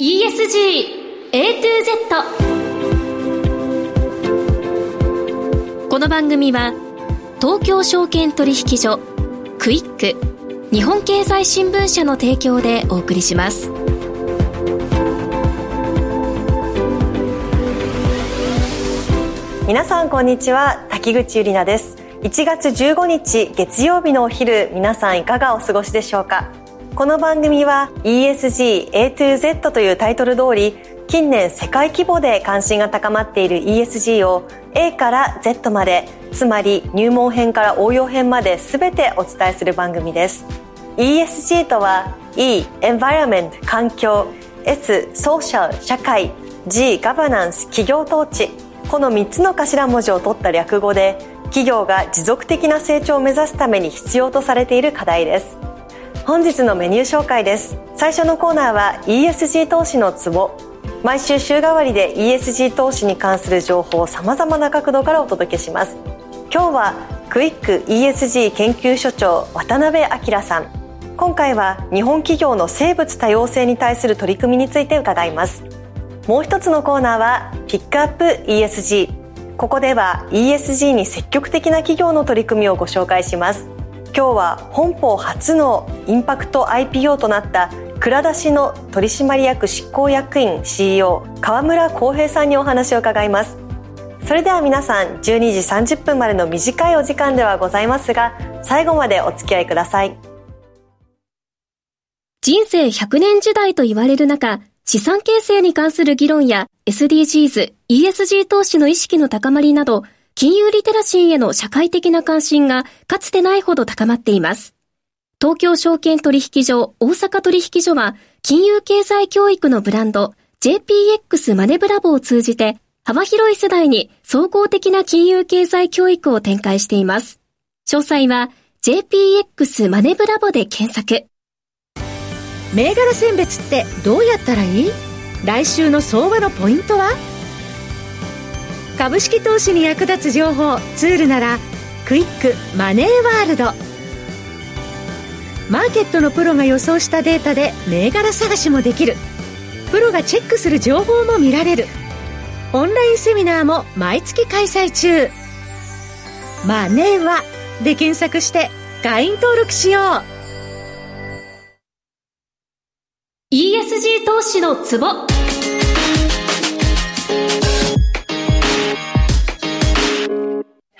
ESG A to Z この番組は東京証券取引所クイック日本経済新聞社の提供でお送りします。皆さんこんにちは。滝口ゆりなです。1月15日月曜日のお昼皆さんいかがお過ごしでしょうか？この番組は ESG A to Z というタイトル通り近年世界規模で関心が高まっている ESG を A から Z までつまり入門編から応用編まで全てお伝えする番組です。ESG とは E Environment 環境 S Social 社会 G Governance 企業統治。この3つの頭文字を取った略語で企業が持続的な成長を目指すために必要とされている課題です。本日のメニュー紹介です。最初のコーナーは ESG 投資のツボ。毎週週替わりで ESG 投資に関する情報をさまざまな角度からお届けします。今日はクイック ESG 研究所長渡辺明さん。今回は日本企業の生物多様性に対する取り組みについて伺います。もう一つのコーナーはピックアップ ESG ここでは ESG に積極的な企業の取り組みをご紹介します。今日は本邦初のインパクト IPO となった蔵出しの取締役執行役員 CEO 川村浩平さんにお話を伺います。それでは皆さん12時30分までの短いお時間ではございますが最後までお付き合いください。人生100年時代と言われる中資産形成に関する議論や SDGs、ESG 投資の意識の高まりなど金融リテラシーへの社会的な関心がかつてないほど高まっています。東京証券取引所大阪取引所は金融経済教育のブランド JPX マネブラボを通じて幅広い世代に総合的な金融経済教育を展開しています。詳細は JPX マネブラボで検索。銘柄選別ってどうやったらいい？来週の相場のポイントは？株式投資に役立つ情報ツールならクイックマネーワールド。マーケットのプロが予想したデータで銘柄探しもできる。プロがチェックする情報も見られる。オンラインセミナーも毎月開催中。マネーはで検索して会員登録しよう。ESG 投資のツボ。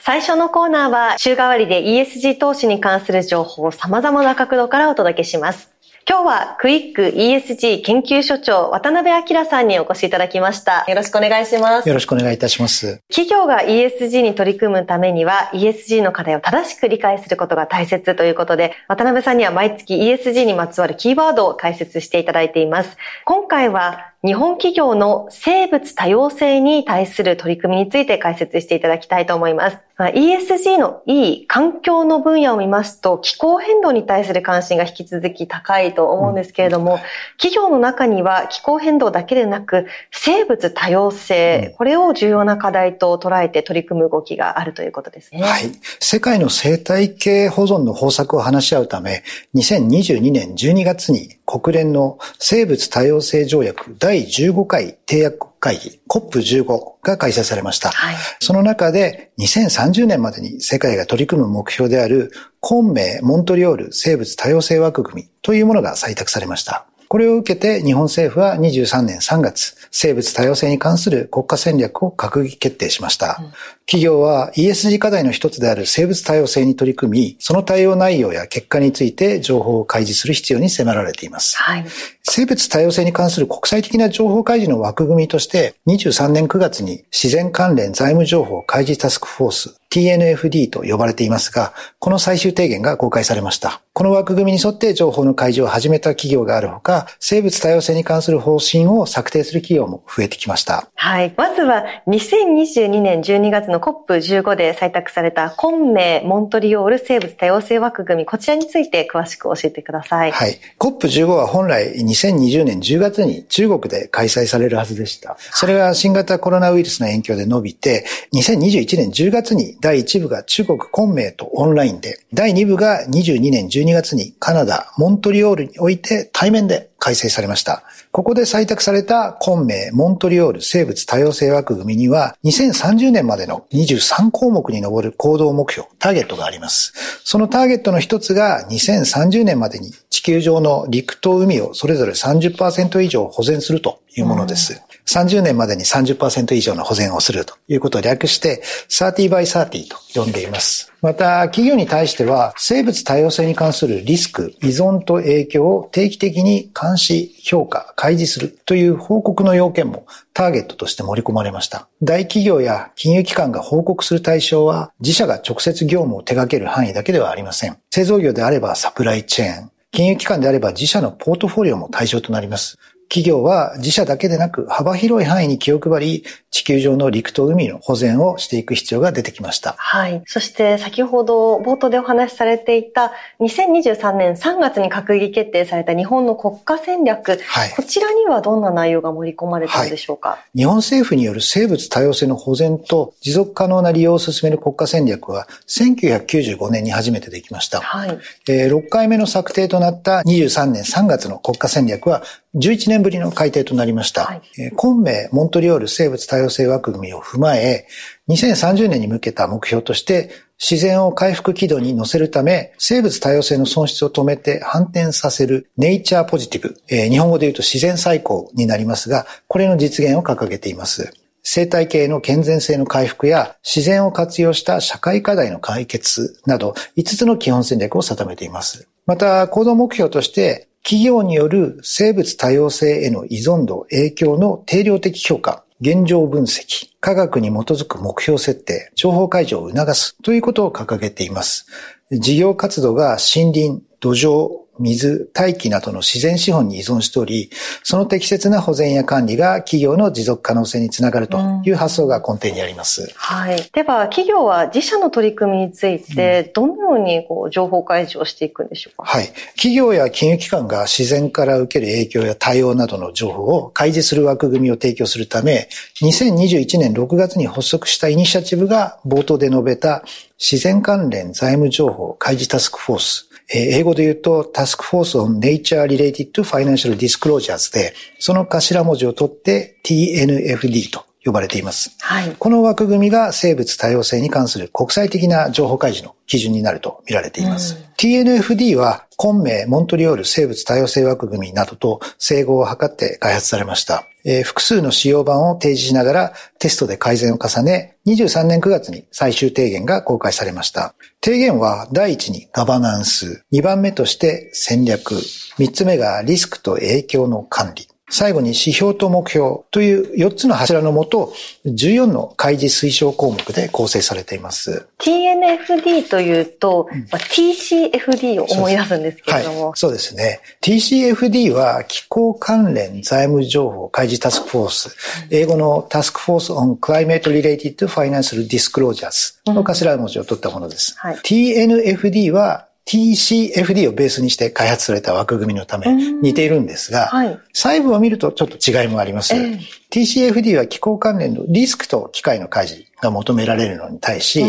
最初のコーナーは週替わりで ESG 投資に関する情報を様々な角度からお届けします。今日はクイック ESG 研究所長渡辺明さんにお越しいただきました。よろしくお願いします。よろしくお願いいたします。企業が ESG に取り組むためには ESG の課題を正しく理解することが大切ということで、渡辺さんには毎月 ESG にまつわるキーワードを解説していただいています。今回は日本企業の生物多様性に対する取り組みについて解説していただきたいと思います。ESG の E、環境の分野を見ますと、気候変動に対する関心が引き続き高いと思うんですけれども、うん、企業の中には気候変動だけでなく、生物多様性、これを重要な課題と捉えて取り組む動きがあるということですね。はい。世界の生態系保存の方策を話し合うため、2022年12月に国連の生物多様性条約第15回締約会議 COP15 が開催されました。はい、その中で2030年までに世界が取り組む目標である昆明モントリオール生物多様性枠組みというものが採択されました。これを受けて日本政府は23年3月、生物多様性に関する国家戦略を閣議決定しました。うん、企業は ESG 課題の一つである生物多様性に取り組み、その対応内容や結果について情報を開示する必要に迫られています。はい、生物多様性に関する国際的な情報開示の枠組みとして、23年9月に自然関連財務情報開示タスクフォース TNFD と呼ばれていますが、この最終提言が公開されました。この枠組みに沿って情報の開示を始めた企業があるほか、生物多様性に関する方針を策定する企業も増えてきました。はい。まずは2022年12月の COP15 で採択された昆明モントリオール生物多様性枠組み、こちらについて詳しく教えてください。はい。COP15 は本来2020年10月に中国で開催されるはずでした。それが新型コロナウイルスの影響で伸びて、2021年10月に第1部が中国昆明とオンラインで、第2部が22年12月にカナダ、モントリオールにおいて対面で改正されました。ここで採択された昆明、モントリオール生物多様性枠組みには、2030年までの23項目に上る行動目標、ターゲットがあります。そのターゲットの一つが、2030年までに地球上の陸と海をそれぞれ30%以上保全するというものです。30年までに30%以上の保全をするということを略して、30 by 30と呼んでいます。また、企業に対しては、生物多様性に関するリスク、依存と影響を定期的に監視、評価、開示するという報告の要件もターゲットとして盛り込まれました。大企業や金融機関が報告する対象は、自社が直接業務を手掛ける範囲だけではありません。製造業であればサプライチェーン、金融機関であれば自社のポートフォリオも対象となります。企業は自社だけでなく幅広い範囲に気を配り、地球上の陸と海の保全をしていく必要が出てきました。はい。そして先ほど冒頭でお話しされていた2023年3月に閣議決定された日本の国家戦略、はい、こちらにはどんな内容が盛り込まれたんでしょうか、はい、日本政府による生物多様性の保全と持続可能な利用を進める国家戦略は1995年に初めてできました。はい。えー、6回目の策定となった23年3月の国家戦略は11年ぶりの改定となりました。はい、昆明モントリオール生物多様性枠組みを踏まえ、2030年に向けた目標として、自然を回復軌道に乗せるため、生物多様性の損失を止めて反転させるネイチャーポジティブ、えー、日本語で言うと自然再興になりますが、これの実現を掲げています。生態系の健全性の回復や自然を活用した社会課題の解決など5つの基本戦略を定めています。また、行動目標として企業による生物多様性への依存度、影響の定量的評価、現状分析、科学に基づく目標設定、情報解除を促すということを掲げています。事業活動が森林、土壌、水、大気などの自然資本に依存しており、その適切な保全や管理が企業の持続可能性につながるという発想が根底にあります。うん、はい。では、企業は自社の取り組みについて、どのようにこう情報開示をしていくんでしょうか、はい。企業や金融機関が自然から受ける影響や対応などの情報を開示する枠組みを提供するため、2021年6月に発足したイニシアチブが冒頭で述べた自然関連財務情報開示タスクフォース英語で言うと Task Force on Nature Related to Financial Disclosures で、その頭文字を取って TNFD と呼ばれています。はい、この枠組みが生物多様性に関する国際的な情報開示の基準になると見られています。うん、TNFD は、昆明、モントリオール生物多様性枠組みなどと整合を図って開発されました。えー、複数の使用版を提示しながらテストで改善を重ね、23年9月に最終提言が公開されました。提言は第一にガバナンス、2番目として戦略、3つ目がリスクと影響の管理、最後に指標と目標という4つの柱のもと、14の開示推奨項目で構成されています。TNFD というと、うん、まあ、TCFD を思い出すんですけれども。はい、そうですね。TCFD は気候関連財務情報開示タスクフォース、英語のタスクフォース on Climate Related Financial Disclosures の頭文字を取ったものです。うんはい、TNFD は TCFD をベースにして開発された枠組みのため似ているんですが、はい、細部を見るとちょっと違いもあります。えー、TCFD は気候関連のリスクと機械の開示が求められるのに対し、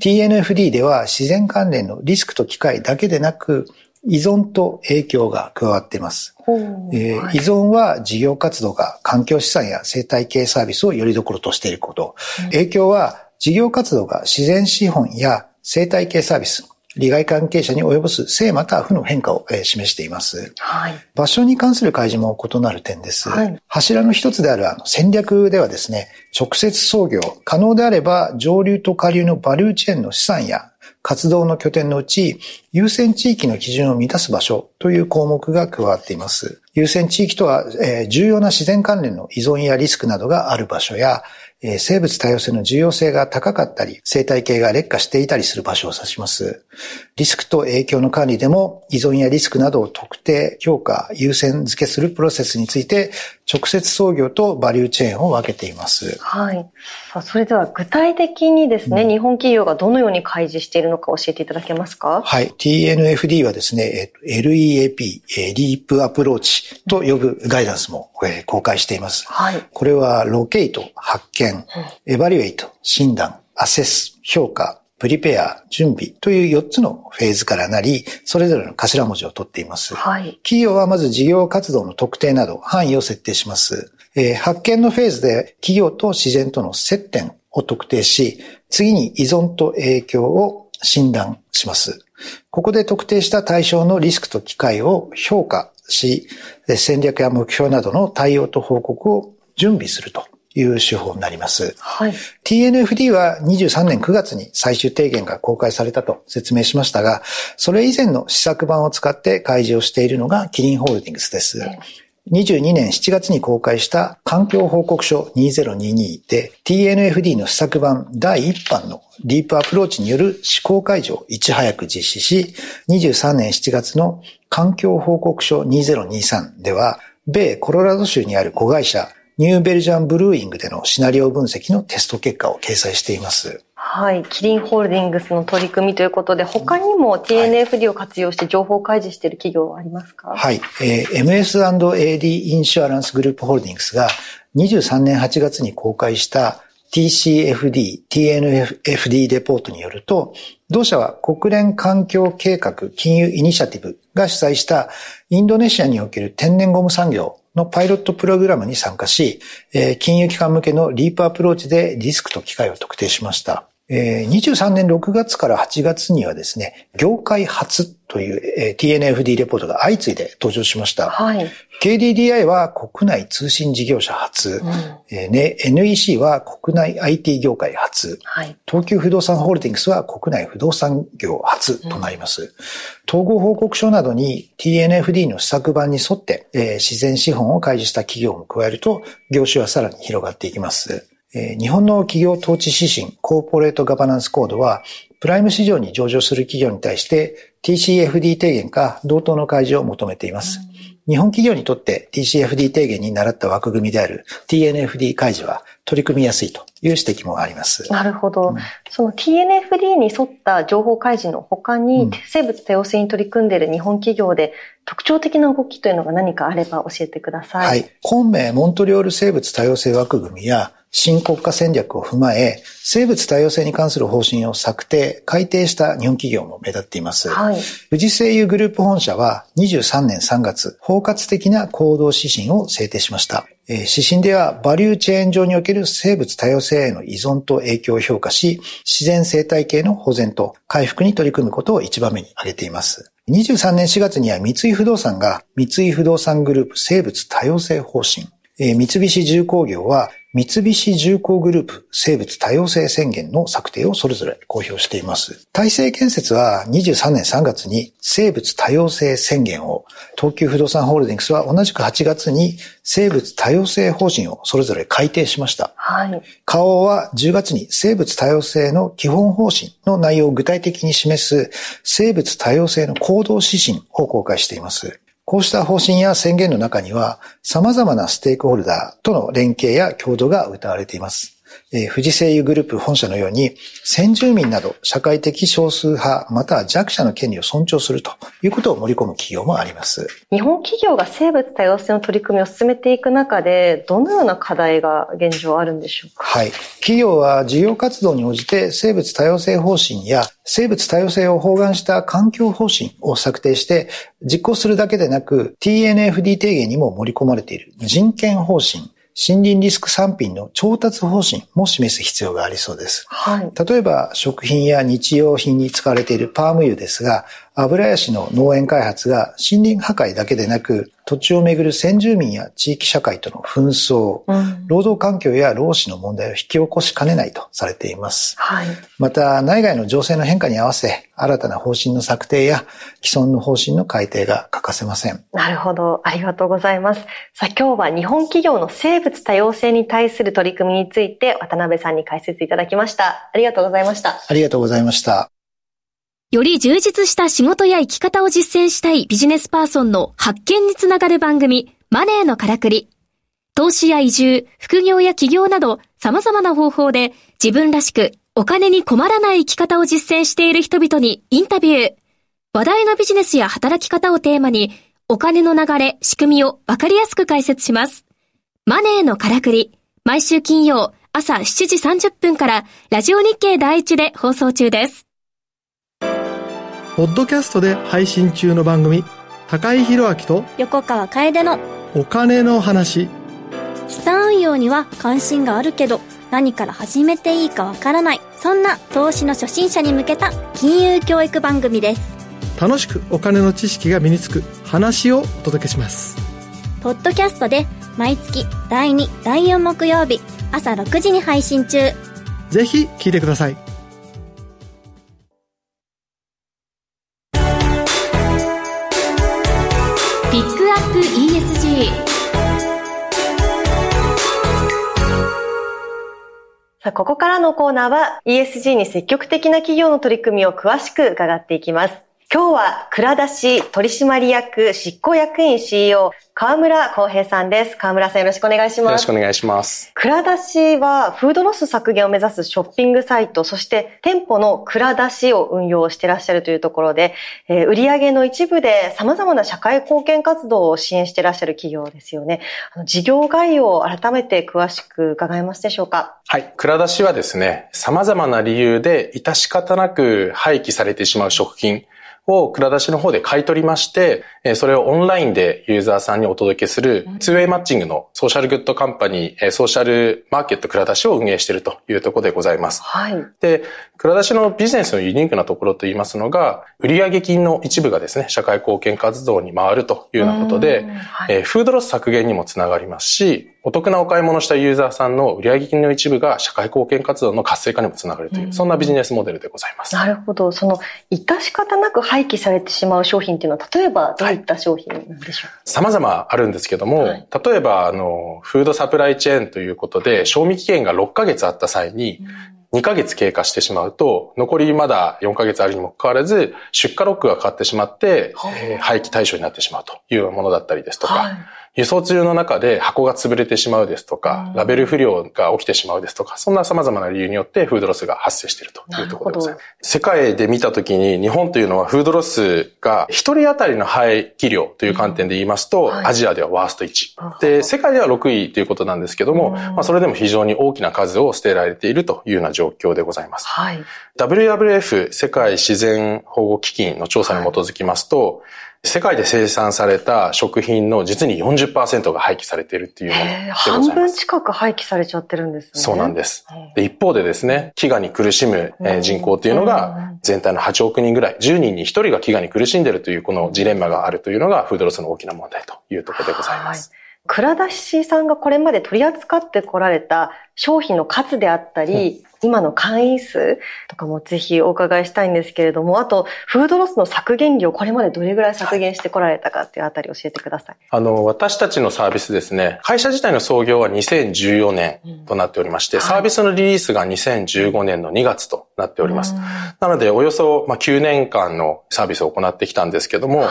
TNFD では自然関連のリスクと機械だけでなく、依存と影響が加わっています。えーはい、依存は事業活動が環境資産や生態系サービスをよりどころとしていること。影響は事業活動が自然資本や生態系サービス、利害関係者に及ぼす正または負の変化を示しています。はい、場所に関する開示も異なる点です。はい、柱の一つであるあの戦略ではですね、直接操業、可能であれば上流と下流のバリューチェーンの資産や活動の拠点のうち、優先地域の基準を満たす場所という項目が加わっています。優先地域とは、えー、重要な自然関連の依存やリスクなどがある場所や、え生物多様性の重要性が高かったり、生態系が劣化していたりする場所を指します。リスクと影響の管理でも依存やリスクなどを特定、評価、優先付けするプロセスについて、直接操業とバリューチェーンを分けています。はい。さあそれでは具体的にですね、うん、日本企業がどのように開示しているのか教えていただけますか？はい。TNFD はですね、LEAP、リープアプローチと呼ぶガイダンスも公開しています。はい。これはロケイト、発見、エバリュエイト、診断、アセス、評価、プリペア、準備という4つのフェーズからなり、それぞれの頭文字を取っています。はい、企業はまず事業活動の特定など範囲を設定します。えー、発見のフェーズで企業と自然との接点を特定し、次に依存と影響を診断します。ここで特定した対象のリスクと機会を評価し、戦略や目標などの対応と報告を準備するという手法になります。はい、TNFD は23年9月に最終提言が公開されたと説明しましたが、それ以前の試作版を使って開示をしているのがキリンホールディングスです。22年7月に公開した環境報告書2022で TNFD の試作版第1版のディープアプローチによる試行解除をいち早く実施し、23年7月の環境報告書2023では、米コロラド州にある子会社ニューベルジャンブルーイングでのシナリオ分析のテスト結果を掲載しています。はい。キリンホールディングスの取り組みということで、他にも TNFD を活用して情報開示している企業はありますか？はい。えー、MS&AD インシュアランスグループホールディングスが23年8月に公開した TCFD、TNFD レポートによると、同社は国連環境計画金融イニシアティブが主催したインドネシアにおける天然ゴム産業のパイロットプログラムに参加し、金融機関向けのリープアプローチでリスクと機会を特定しました。23年6月から8月にはですね、業界初という TNFD レポートが相次いで登場しました。はい、KDDI は国内通信事業者初、うん、ね、NEC は国内 IT 業界初、はい、東急不動産ホールディングスは国内不動産業初となります。うん、統合報告書などに TNFD の施策版に沿って、えー、自然資本を開示した企業も加えると、業種はさらに広がっていきます。日本の企業統治指針、コーポレートガバナンスコードは、プライム市場に上場する企業に対して TCFD 提言か同等の開示を求めています。日本企業にとって TCFD 提言に習った枠組みである TNFD 開示は取り組みやすいという指摘もあります。なるほど。うん、その TNFD に沿った情報開示の他に、生物多様性に取り組んでいる日本企業で特徴的な動きというのが何かあれば教えてください。はい。本命モントリオール生物多様性枠組みや新国家戦略を踏まえ、生物多様性に関する方針を策定、改定した日本企業も目立っています。はい、富士製油グループ本社は23年3月、包括的な行動指針を制定しました。指針では、バリューチェーン上における生物多様性への依存と影響を評価し、自然生態系の保全と回復に取り組むことを一番目に挙げています。23年4月には三井不動産が三井不動産グループ生物多様性方針、三菱重工業は三菱重工グループ生物多様性宣言の策定をそれぞれ公表しています。大成建設は23年3月に生物多様性宣言を、東急不動産ホールディングスは同じく8月に生物多様性方針をそれぞれ改定しました。はい。花王は10月に生物多様性の基本方針の内容を具体的に示す生物多様性の行動指針を公開しています。こうした方針や宣言の中には、様々なステークホルダーとの連携や共同が謳われています。えー、富士製油グループ本社のように、先住民など社会的少数派、または弱者の権利を尊重するということを盛り込む企業もあります。日本企業が生物多様性の取り組みを進めていく中で、どのような課題が現状あるんでしょうか？はい。企業は事業活動に応じて生物多様性方針や生物多様性を包含した環境方針を策定して実行するだけでなく TNFD 提言にも盛り込まれている人権方針森林リスク産品の調達方針も示す必要がありそうです。はい、例えば、食品や日用品に使われているパーム油ですが、油ヤシの農園開発が森林破壊だけでなく、土地をめぐる先住民や地域社会との紛争、うん、労働環境や労使の問題を引き起こしかねないとされています。はい、また、内外の情勢の変化に合わせ、新たな方針の策定や既存の方針の改定が欠かせません。なるほど。ありがとうございます。さあ、今日は日本企業の生物多様性に対する取り組みについて渡辺さんに解説いただきました。ありがとうございました。ありがとうございました。より充実した仕事や生き方を実践したいビジネスパーソンの発見につながる番組、マネーのからくり。投資や移住、副業や起業など様々な方法で自分らしくお金に困らない生き方を実践している人々にインタビュー。話題のビジネスや働き方をテーマにお金の流れ、仕組みをわかりやすく解説します。マネーのからくり。毎週金曜朝7時30分からラジオ日経第一で放送中です。ポッドキャストで配信中の番組、高井宏明と横川楓のお金の話。資産運用には関心があるけど、何から始めていいかわからない。そんな投資の初心者に向けた金融教育番組です。楽しくお金の知識が身につく話をお届けします。ポッドキャストで毎月第2、第4木曜日朝6時に配信中。ぜひ聞いてください。さあ、ここからのコーナーは ESG に積極的な企業の取り組みを詳しく伺っていきます。今日は、蔵出し取締役執行役員 CEO、河村康平さんです。河村さんよろしくお願いします。よろしくお願いします。蔵出しは、フードロス削減を目指すショッピングサイト、そして店舗の蔵出しを運用していらっしゃるというところで、えー、売上の一部で様々な社会貢献活動を支援していらっしゃる企業ですよね。あの事業概要を改めて詳しく伺えますでしょうか？はい。蔵出しはですね、様々な理由で致し方なく廃棄されてしまう食品、を蔵出しの方で買い取りまして、それをオンラインでユーザーさんにお届けする、ツーウェイマッチングのソーシャルグッドカンパニー、ソーシャルマーケット蔵出しを運営しているというところでございます。はい。で、蔵出しのビジネスのユニークなところといいますのが、売上金の一部がですね、社会貢献活動に回るというようなことで、はい、フードロス削減にもつながりますし、お得なお買い物したユーザーさんの売上金の一部が社会貢献活動の活性化にもつながるという、そんなビジネスモデルでございます。なるほど。その、致し方なく廃棄されてしまう商品っていうのは、例えばどういった商品なんでしょう、はい、様々あるんですけども、はい、例えば、あの、フードサプライチェーンということで、賞味期限が6ヶ月あった際に、2ヶ月経過してしまうと、残りまだ4ヶ月あるにもかかわらず、出荷ロックがかかってしまって、えー、廃棄対象になってしまうというものだったりですとか、はい輸送中の中で箱が潰れてしまうですとか、ラベル不良が起きてしまうですとか、そんな様々な理由によってフードロスが発生しているというところでございます。世界で見たときに日本というのはフードロスが一人当たりの廃棄量という観点で言いますと、アジアではワースト1。で、世界では6位ということなんですけども、まあそれでも非常に大きな数を捨てられているというような状況でございます。はい、WWF 世界自然保護基金の調査に基づきますと、世界で生産された食品の実に40%が廃棄されているっていうもので。半分近く廃棄されちゃってるんですね。そうなんです。で一方でですね、飢餓に苦しむ人口っていうのが全体の8億人ぐらい、10人に1人が飢餓に苦しんでいるというこのジレンマがあるというのがフードロスの大きな問題というところでございます。はい蔵出しさんがこれまで取り扱ってこられた商品の数であったり、今の会員数とかもぜひお伺いしたいんですけれども、あと、フードロスの削減量、これまでどれぐらい削減してこられたかっていうあたり教えてください。あの、私たちのサービスですね、会社自体の創業は2014年となっておりまして、うんはい、サービスのリリースが2015年の2月となっております。なので、およそ9年間のサービスを行ってきたんですけども、はい、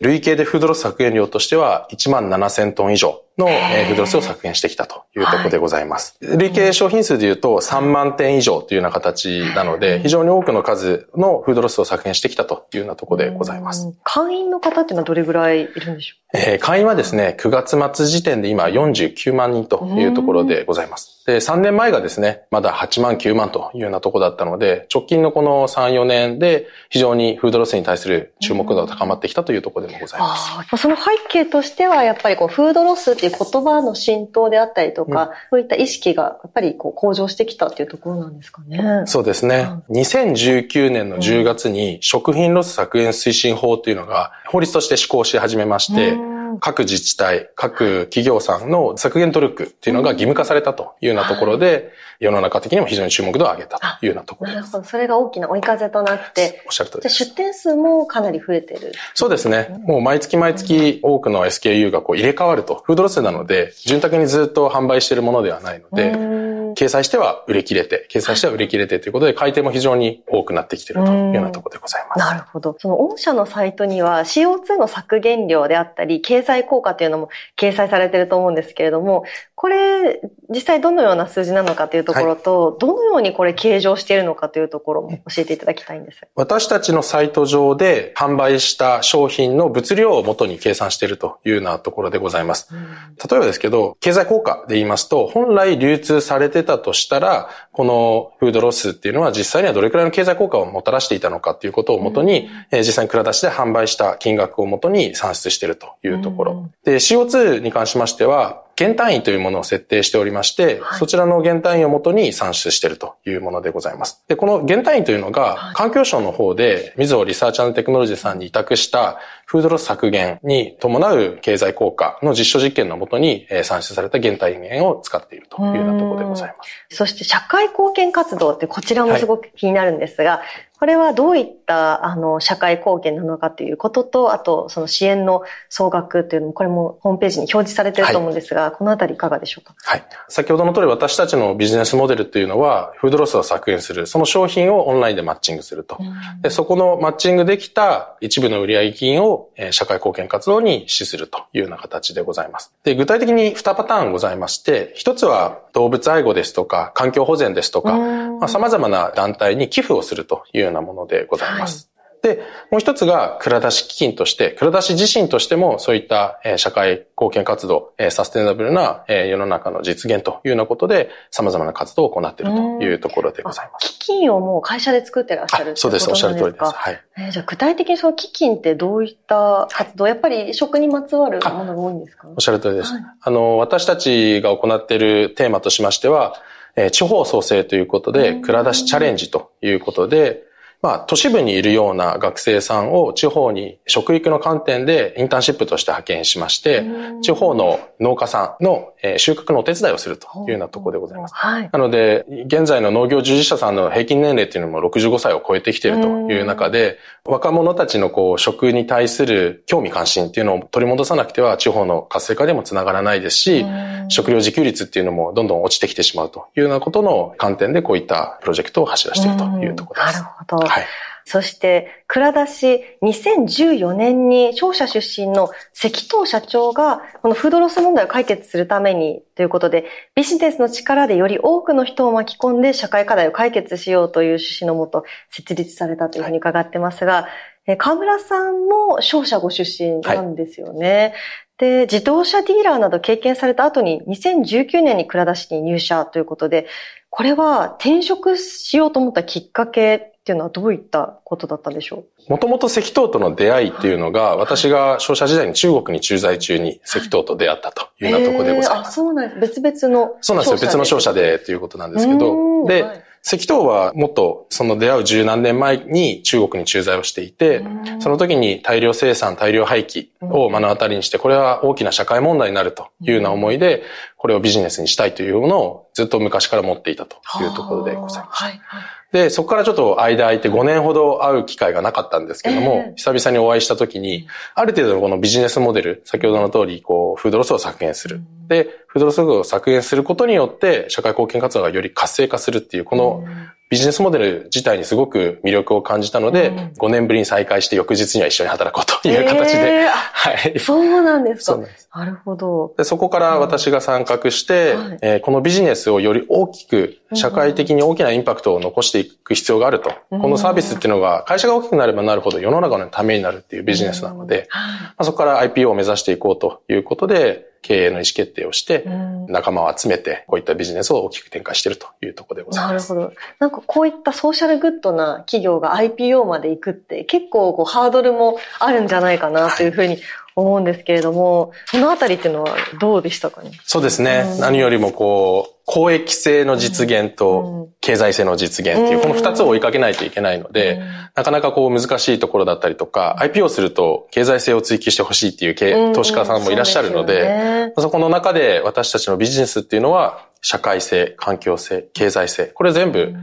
累計でフードロス削減量としては1万7000トン以上のフードロスを削減してきたというところでございます。はい、累計商品数で言うと3万点以上というような形なので、非常に多くの数のフードロスを削減してきたというようなところでございます。会員の方っていうのはどれぐらいいるんでしょう？えー、会員はですね、9月末時点で今49万人というところでございます。で、3年前がですね、まだ8万9万というようなところだったので、直近のこの3、4年で非常にフードロスに対する注目度が高まってきたというところでもございます。その背景としては、やっぱりこう、フードロスっていう言葉の浸透であったりとか、うん、そういった意識がやっぱりこう向上してきたっていうところなんですかね。そうですね。うん、2019年の10月に食品ロス削減推進法というのが法律として施行し始めまして、うん各自治体、各企業さんの削減努力っていうのが義務化されたというようなところで、世の中的にも非常に注目度を上げたというようなところです。なるほど。それが大きな追い風となって、おっしゃる通りです。出店数もかなり増えてる。そうですね。もう毎月毎月多くの SKU がこう入れ替わると。フードロスなので、潤沢にずっと販売しているものではないので、掲載しては売り切れて、掲載しては売り切れてということで、買い手も非常に多くなってきているというようなところでございます。なるほど。その御社のサイトには CO2 の削減量であったり、経済効果というのも掲載されていると思うんですけれども、これ、実際どのような数字なのかというところと、はい、どのようにこれ計上しているのかというところも教えていただきたいんです。私たちのサイト上で販売した商品の物量を元に計算しているというようなところでございます。うん、例えばですけど、経済効果で言いますと、本来流通されててたとしたら、このフードロスっていうのは実際にはどれくらいの経済効果をもたらしていたのかっていうことをもとに、うん、実際に蔵出しで販売した金額をもとに算出しているというところ。うん、で、CO2 に関しましては、減単位というものを設定しておりまして、はい、そちらの減単位をもとに算出しているというものでございます。で、この減単位というのが、環境省の方で、みずほリサーチテクノロジーさんに委託したフードロス削減に伴う経済効果の実証実験のもとに算出された減単位源を使っているというようなところでございます。そして社会貢献活動ってこちらもすごく気になるんですが、はいこれはどういったあの社会貢献なのかということと、あとその支援の総額というのも、これもホームページに表示されていると思うんですが、はい、このあたりいかがでしょうか？はい。先ほどの通り私たちのビジネスモデルというのは、フードロスを削減する、その商品をオンラインでマッチングすると。でそこのマッチングできた一部の売上金を社会貢献活動に資するというような形でございます。で、具体的に2パターンございまして、1つは動物愛護ですとか、環境保全ですとか、まあ、様々な団体に寄付をするというようなものでございます。はい、で、もう一つが、蔵出し基金として、蔵出し自身としても、そういった、え社会貢献活動、えサステナブルな、え世の中の実現というようなことで、様々な活動を行っているというところでございます。基金をもう会社で作ってらっしゃるそうです、おっしゃる通りです。はい。えー、じゃあ具体的にその基金ってどういった活動、やっぱり食にまつわるものが多いんですか？おっしゃる通りです。はい、あの、私たちが行っているテーマとしましては、えー、地方創生ということで、蔵出しチャレンジということで、まあ、都市部にいるような学生さんを地方に食育の観点でインターンシップとして派遣しまして、地方の農家さんの収穫のお手伝いをするというようなところでございます。はい、なので、現在の農業従事者さんの平均年齢っていうのも65歳を超えてきているという中で、若者たちのこう食に対する興味関心っていうのを取り戻さなくては地方の活性化でもつながらないですし、食料自給率っていうのもどんどん落ちてきてしまうというようなことの観点でこういったプロジェクトを走らせているというところです。なるほど。はい。そして、蔵出し、2014年に商社出身の関東社長が、このフードロス問題を解決するためにということで、ビジネスの力でより多くの人を巻き込んで社会課題を解決しようという趣旨のもと設立されたというふうに伺ってますが、はい、河村さんも商社ご出身なんですよね。はいで、自動車ディーラーなど経験された後に2019年に蔵出しに入社ということで、これは転職しようと思ったきっかけっていうのはどういったことだったんでしょう？もともと石灯との出会いっていうのが、私が商社時代に中国に駐在中に石灯と出会ったというようなところでございます。えー、あ、そうなんです。別々の。そうなんですよ。別の商社でということなんですけど。で、はい石灯はもっとその出会う十何年前に中国に駐在をしていて、その時に大量生産、大量廃棄を目の当たりにして、これは大きな社会問題になるというような思いで、これをビジネスにしたいというものをずっと昔から持っていたというところでございます。で、そこからちょっと間空いて5年ほど会う機会がなかったんですけども、えー、久々にお会いした時に、ある程度のこのビジネスモデル、先ほどの通り、こう、フードロスを削減する。で、フードロスを削減することによって、社会貢献活動がより活性化するっていう、このビジネスモデル自体にすごく魅力を感じたので、うん、5年ぶりに再開して翌日には一緒に働こうという形で。えー、はい。そうなんですか。なるほど。でそこから私が参画して、うんえー、このビジネスをより大きく、社会的に大きなインパクトを残していく必要があると。うん、このサービスっていうのが、会社が大きくなればなるほど世の中のためになるっていうビジネスなので、まあ、そこから IPO を目指していこうということで、経営の意思決定をして、仲間を集めて、こういったビジネスを大きく展開しているというところでございます。なるほど。なんかこういったソーシャルグッドな企業が IPO まで行くって結構こうハードルもあるんじゃないかなというふうに思うんですけれども、そのあたりっていうのはどうでしたかね？そうですね。うん、何よりもこう、公益性の実現と経済性の実現っていう、この二つを追いかけないといけないので、なかなかこう難しいところだったりとか、IPO すると経済性を追求してほしいっていう投資家さんもいらっしゃるので、そこの中で私たちのビジネスっていうのは、社会性、環境性、経済性、これ全部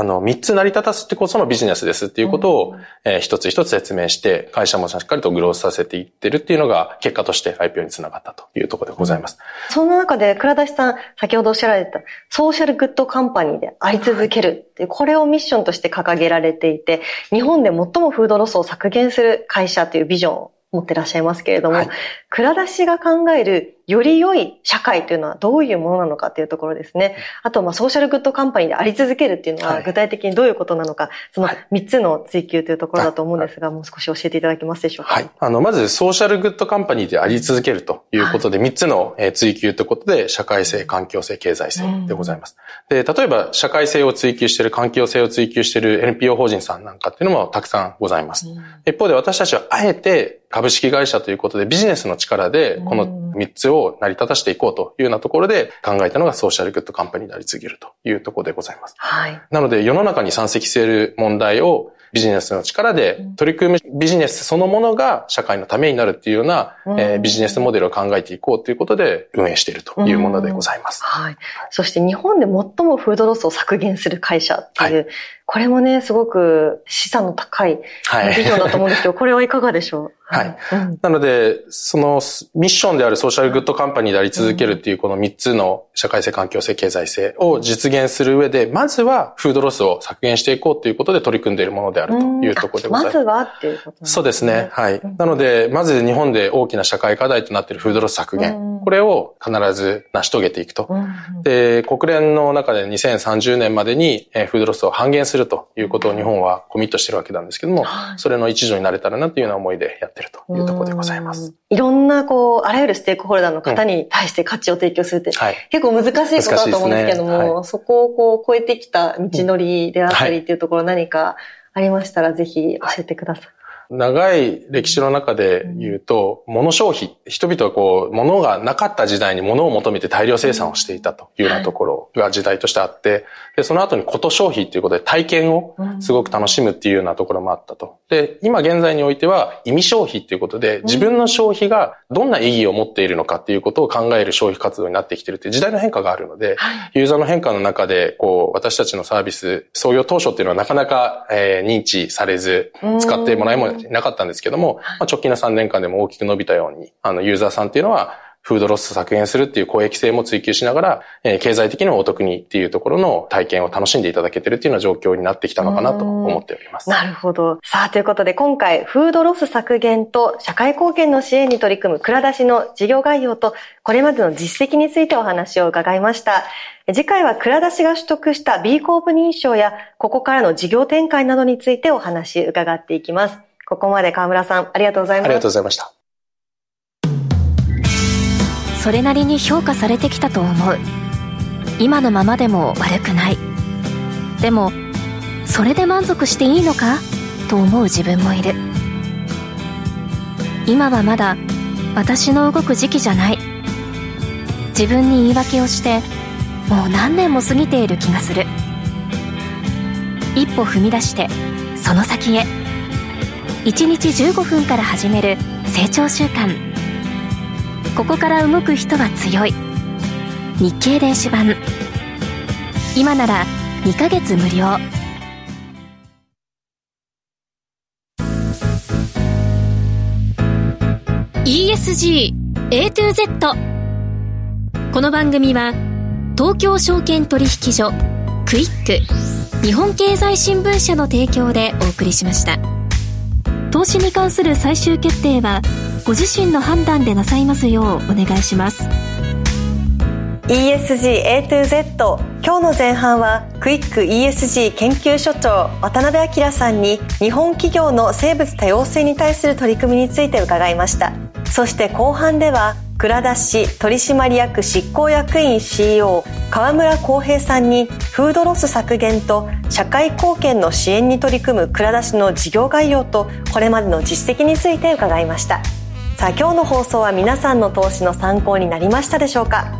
あの、三つ成り立たすってこそのビジネスですっていうことを、えー、一つ一つ説明して、会社もしっかりとグロースさせていってるっていうのが、結果として IPO につながったというところでございます。うん、その中で、倉田さん、先ほどおっしゃられた、ソーシャルグッドカンパニーであり続けるっていう、これをミッションとして掲げられていて、日本で最もフードロスを削減する会社というビジョンを持ってらっしゃいますけれども、はい、蔵出しが考えるより良い社会というのはどういうものなのかっていうところですね。あと、まあ、ソーシャルグッドカンパニーであり続けるっていうのは、具体的にどういうことなのか、その3つの追求というところだと思うんですが、もう少し教えていただけますでしょうか？はい。あの、まず、ソーシャルグッドカンパニーであり続けるということで、3つの追求ということで、社会性、環境性、経済性でございます。で、例えば、社会性を追求している、環境性を追求している NPO 法人さんなんかっていうのもたくさんございます。一方で、私たちはあえて株式会社ということでビジネスの力でこの3つを成り立たしていこうというようなところで考えたのがソーシャルグッドカンパニーであり続けるというところでございます。はい。なので世の中に山積している問題をビジネスの力で取り組むビジネスそのものが社会のためになるっていうような、えー、ビジネスモデルを考えていこうということで運営しているというものでございます。はい。そして日本で最もフードロスを削減する会社っていう、はいこれもね、すごく資産の高いビジョンだと思うんですけど、はい、これはいかがでしょう？はい。うん、なので、そのミッションであるソーシャルグッドカンパニーであり続けるっていうこの3つの社会性、環境性、経済性を実現する上で、まずはフードロスを削減していこうということで取り組んでいるものであるというところでございます。まずはっていうことですね。そうですね。はい。なので、まず日本で大きな社会課題となっているフードロス削減。これを必ず成し遂げていくと。で、国連の中で2030年までにフードロスを半減するということを日本はコミットしてるわけなんですけども、それの一助になれたらなというような思いでやってるというところでございます。いろんな、こう、あらゆるステークホルダーの方に対して価値を提供するって、結構難しいことだと思うんですけども、ね。はい、そこをこう、超えてきた道のりであったりっていうところ何かありましたら、ぜひ教えてください。長い歴史の中で言うと、物消費、人々はこう、物がなかった時代に物を求めて大量生産をしていたというようなところが時代としてあって、で、その後にこと消費っていうことで体験をすごく楽しむっていうようなところもあったと。で、今現在においては意味消費っていうことで、自分の消費がどんな意義を持っているのかっていうことを考える消費活動になってきてるっていう時代の変化があるので、ユーザーの変化の中で、こう、私たちのサービス、創業当初っていうのはなかなか、えー、認知されず、使ってもらえもなかったんですけども、まあ、直近の3年間でも大きく伸びたように、あの、ユーザーさんっていうのは、フードロス削減するっていう公益性も追求しながら、えー、経済的にもお得にっていうところの体験を楽しんでいただけてるっていうような状況になってきたのかなと思っております。なるほど。さあ、ということで今回、フードロス削減と社会貢献の支援に取り組む蔵出しの事業概要と、これまでの実績についてお話を伺いました。次回は蔵出しが取得した B コープ認証や、ここからの事業展開などについてお話伺っていきます。ここまで河村さん、ありがとうございます。ありがとうございました。それなりに評価されてきたと思う。今のままでも悪くない。でもそれで満足していいのか？と思う自分もいる。今はまだ私の動く時期じゃない。自分に言い訳をしてもう何年も過ぎている気がする。一歩踏み出してその先へ1日15分から始める成長習慣ここから動く人は強い。日経電子版。今なら2ヶ月無料「ESG A to Z」この番組は東京証券取引所クイック日本経済新聞社の提供でお送りしました。投資に関する最終決定はご自身の判断でなさいますようお願いします。ESG A to Z 今日の前半はクイック ESG 研究所長渡辺明さんに日本企業の生物多様性に対する取り組みについて伺いました。そして後半では蔵出し取締役執行役員 CEO 河村康平さんにフードロス削減と社会貢献の支援に取り組む蔵出しの事業概要とこれまでの実績について伺いました。さあ今日の放送は皆さんの投資の参考になりましたでしょうか？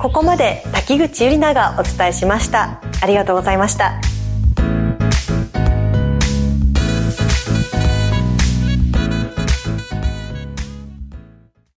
ここまで滝口ゆりながお伝えしました。ありがとうございました。